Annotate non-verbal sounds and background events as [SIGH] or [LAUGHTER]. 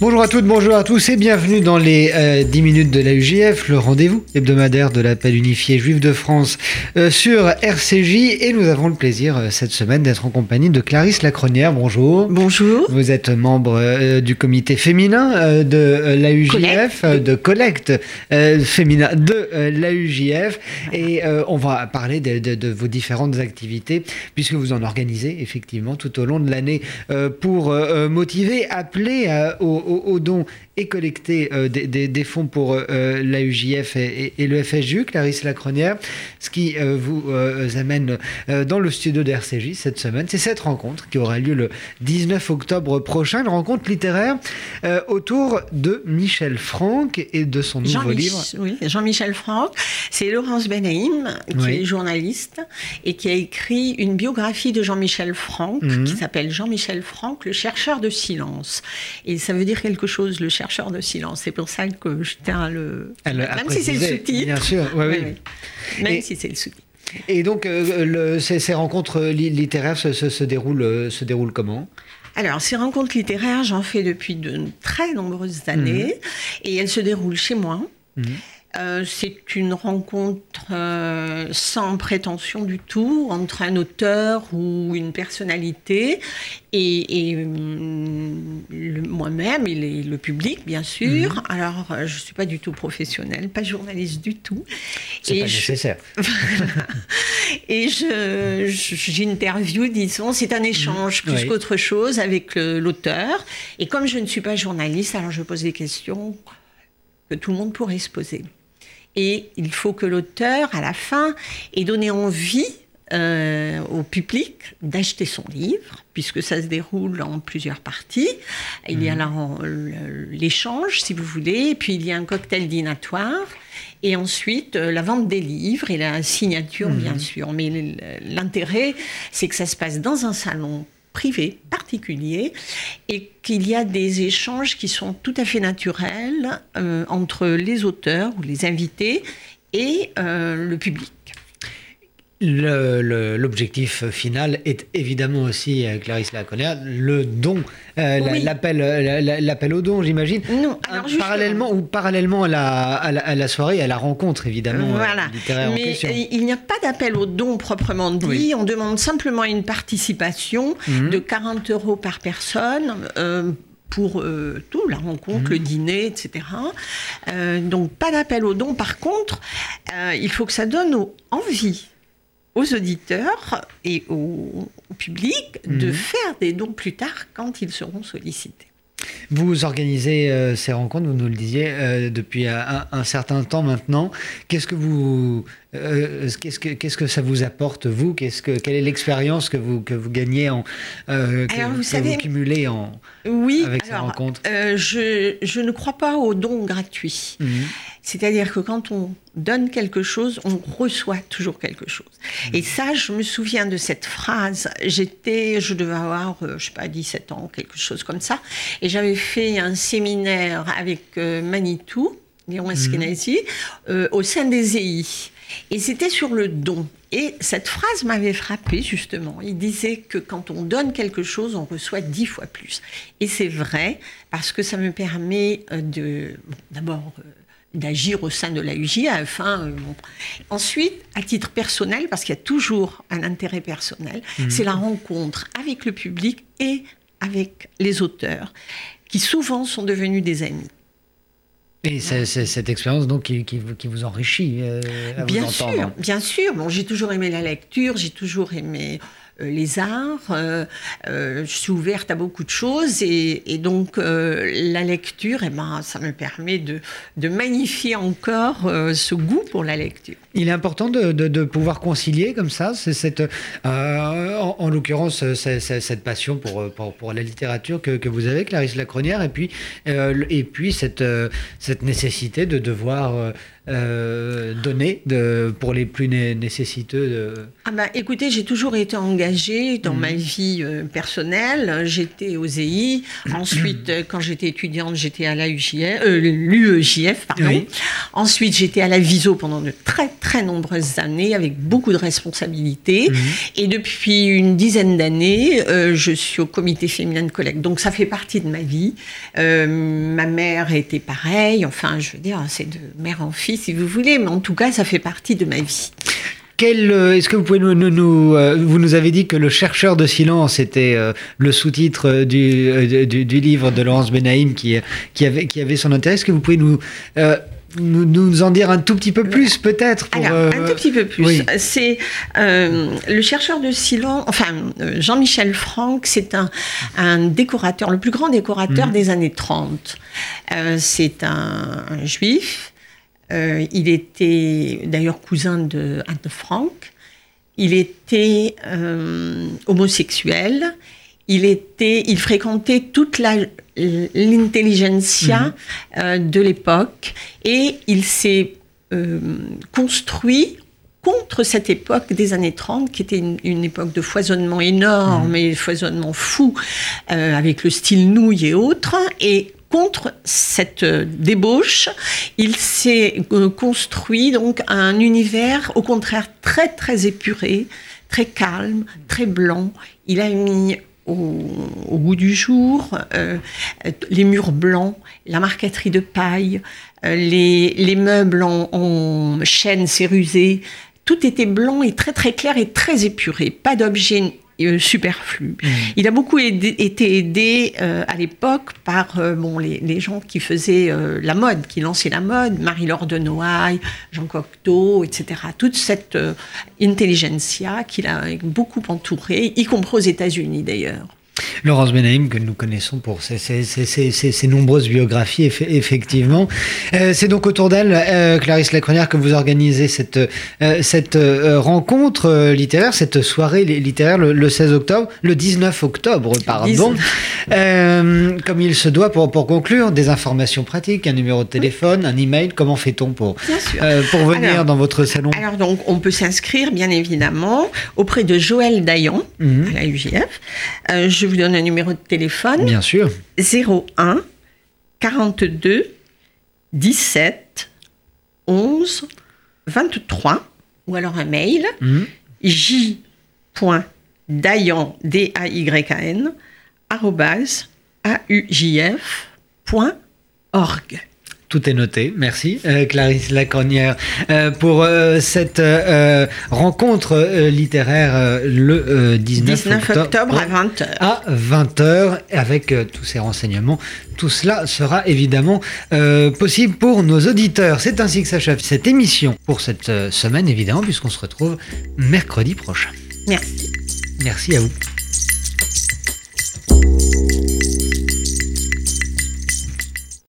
Bonjour à toutes, bonjour à tous et bienvenue dans les euh, 10 minutes de la UGF, le rendez-vous hebdomadaire de l'appel unifié juif de France euh, sur RCJ. Et nous avons le plaisir euh, cette semaine d'être en compagnie de Clarisse Lacronière. Bonjour. Bonjour. Vous êtes membre euh, du comité féminin euh, de euh, la euh, de collecte euh, féminin de euh, la UGF. Et euh, on va parler de, de- de vos différentes activités, puisque vous en organisez effectivement tout au long de l'année euh, pour euh, euh, motiver, appeler euh, au, au- au don et collecter euh, des, des- des fonds pour euh, la UJF et, et- et le FSJU, Clarisse Lacronière. Ce qui euh, vous euh, amène euh, dans le studio de RCJ cette semaine, c'est cette rencontre qui aura lieu le 19 octobre prochain, une rencontre littéraire euh, autour de Michel Franck et de son nouveau Jean-Mich- livre. oui, Jean-Michel Franck, c'est Laurence Benaïm, qui Oui. est journaliste et qui a écrit une biographie de Jean-Michel Franck Mhm. qui s'appelle Jean-Michel Franck, le chercheur de silence. Et ça veut dire quelque chose, le chercheur de silence. C'est pour ça que je tiens à le. À le- Même si c'est le sous-titre. bien sûr, ouais, Oui, oui. Même Et- si c'est le sous-titre. Et donc, euh, le- ces, ces rencontres li- littéraires se, se- se déroulent, euh, se déroulent comment? Alors, ces rencontres littéraires, j'en fais depuis de très nombreuses années et elles se déroulent chez moi. Mhm. Euh, c'est une rencontre euh, sans prétention du tout entre un auteur ou une personnalité et, et, hum, moi-même et les- le public, bien sûr. Alors, euh, je ne suis pas du tout professionnelle, pas journaliste du tout. C'est pas je- nécessaire. [LAUGHS] et je, j'interview, disons, c'est un échange plus Oui. qu'autre chose avec l'auteur. Et comme je ne suis pas journaliste, alors je pose des questions que tout le monde pourrait se poser. Et il faut que l'auteur, à la fin, ait donné envie euh, au public d'acheter son livre, puisque ça se déroule en plusieurs parties. Il y a le- l'échange, si vous voulez, et puis il y a un cocktail dînatoire, et ensuite euh, la vente des livres et la signature, bien sûr. Mais l'intérêt, c'est que ça se passe dans un salon privé, particulier, et qu'il y a des échanges qui sont tout à fait naturels euh, entre les auteurs ou les invités et euh, le public. L'objectif final est évidemment aussi, euh, Clarisse Laconner, le don, euh, la- Oui. l'appel euh, la- la- l'appel au don, j'imagine. Non, alors justement- parallèlement ou parallèlement à la, à la, à la soirée, à la rencontre évidemment euh, Voilà. littéraire en Mais question. euh, il n'y a pas d'appel au don proprement dit. Oui. On demande simplement une participation Mhm. de 40 euros par personne. pour euh, tout, la rencontre, Mhm. le dîner, etc. Euh, donc pas d'appel au don. Par contre, euh, il faut que ça donne envie aux auditeurs et au, au public de Mhm. faire des dons plus tard quand ils seront sollicités. Vous organisez euh, ces rencontres, vous nous le disiez, euh, depuis un, un certain temps maintenant. Qu'est-ce que vous, euh, qu'est-ce que, qu'est-ce que ça vous apporte vous? Qu'est-ce que, quelle est l'expérience que vous que vous gagnez en, euh, que, Alors, vous que savez- cumulez en Oui, avec ces alors, rencontres? euh, je, je ne crois pas aux dons gratuits. Mhm. C'est-à-dire que quand on donne quelque chose, on reçoit toujours quelque chose. Et ça, je me souviens de cette phrase. J'étais, je devais avoir, euh, je sais pas, 17 ans, quelque chose comme ça. Et j'avais fait un séminaire avec Manitou, Léon Eskenazi, euh, au sein des EI. Et c'était sur le don. Et cette phrase m'avait frappée, justement. Il disait que quand on donne quelque chose, on reçoit dix fois plus. Et c'est vrai, parce que ça me permet euh, de, bon, d'abord, euh, d'agir au sein de la UJF. hein, euh, bon. Ensuite, à titre personnel, parce qu'il y a toujours un intérêt personnel, c'est la rencontre avec le public et avec les auteurs, qui souvent sont devenus des amis. Et c'est, c'est cette expérience donc qui, qui vous, qui vous enrichit euh, à Bien vous sûr, bien sûr. Bon, j'ai toujours aimé la lecture, j'ai toujours aimé les arts. euh, euh, je suis ouverte à beaucoup de choses et, donc euh, la lecture, eh ben, ça me permet de, magnifier encore euh, ce goût pour la lecture. Il est important de, pouvoir concilier comme ça, c'est cette, euh, en, en l'occurrence, cette passion pour, la littérature que, vous avez, Clarisse Lacronière, et puis, euh, et puis euh, cette nécessité de devoir euh, euh, donner de, pour les plus né- nécessiteux. De... Ah bah, écoutez, j'ai toujours été engagée dans ma vie personnelle. J'étais au ZEI. [CLEARS THROAT] Ensuite, quand j'étais étudiante, j'étais à l'UEJF. pardon. Ensuite, j'étais à la Viso pendant de très, très nombreuses années avec beaucoup de responsabilités. Mhm. Et depuis une dizaine d'années, je suis au comité féminin de collecte. Donc, ça fait partie de ma vie. ma mère était pareille. Enfin, je veux dire, c'est de mère en fille, si vous voulez. Mais en tout cas, ça fait partie de ma vie. Euh, est-ce que vous pouvez nous, nous, euh, vous nous avez dit que le chercheur de silence était euh, le sous-titre du, du, livre de Laurence Benaïm qui, qui, avait, qui avait son intérêt. Est-ce que vous pouvez nous, nous, nous, en dire un tout petit peu plus, peut-être Alors, un tout petit peu plus. C'est le chercheur de silence, enfin Jean-Michel Franck, c'est un, un, décorateur, le plus grand décorateur mhm. des années 30. c'est un, un, juif euh, il était d'ailleurs cousin de Anne Frank. Il était euh, homosexuel. Il, était, il fréquentait toute l'intelligentsia mhm. euh, de l'époque et il s'est construit contre cette époque des années 30, qui était une, époque de foisonnement énorme mhm. et foisonnement fou, avec le style nouille et autres. Et contre cette débauche, il s'est euh, construit donc un univers au contraire très très épuré, très calme, très blanc. Il a mis au, goût du jour euh, les murs blancs, la marqueterie de paille, euh, les, meubles en, en chêne cérusé. Tout était blanc et très très clair et très épuré. Pas d'objets euh, superflu. Mmh. Il a beaucoup été aidé euh, à l'époque par euh, bon, les, gens qui faisaient la mode, qui lançaient la mode, Marie-Laure de Noailles, Jean Cocteau, etc. Toute cette intelligentsia qu'il a beaucoup entouré, y compris aux États-Unis d'ailleurs. Laurence Benaïm, que nous connaissons pour ses, nombreuses biographies, effectivement. Euh, c'est donc autour d'elle, euh, Clarisse Lacronière, que vous organisez cette, euh, cette rencontre littéraire, cette soirée littéraire le, 16 octobre, le 19 octobre, pardon. comme il se doit, pour, pour conclure, des informations pratiques, un numéro de téléphone, un email, comment fait-on pour, pour venir dans votre salon? Alors, donc, on peut s'inscrire, bien évidemment, auprès de Joël Dayan, mhm. à la UJF. je vous donne un numéro de téléphone. Bien sûr. 01 42 17 11 23 ou alors un mail mmh. j.dayan d a y a n aujf.org. Tout est noté. Merci, euh, Clarisse Lacronière, euh, pour euh, cette rencontre littéraire le 19, octobre, à 20h. À 20h, avec tous ces renseignements. Tout cela sera évidemment possible pour nos auditeurs. C'est ainsi que s'achève cette émission pour cette semaine, évidemment, puisqu'on se retrouve mercredi prochain. Merci. Merci à vous.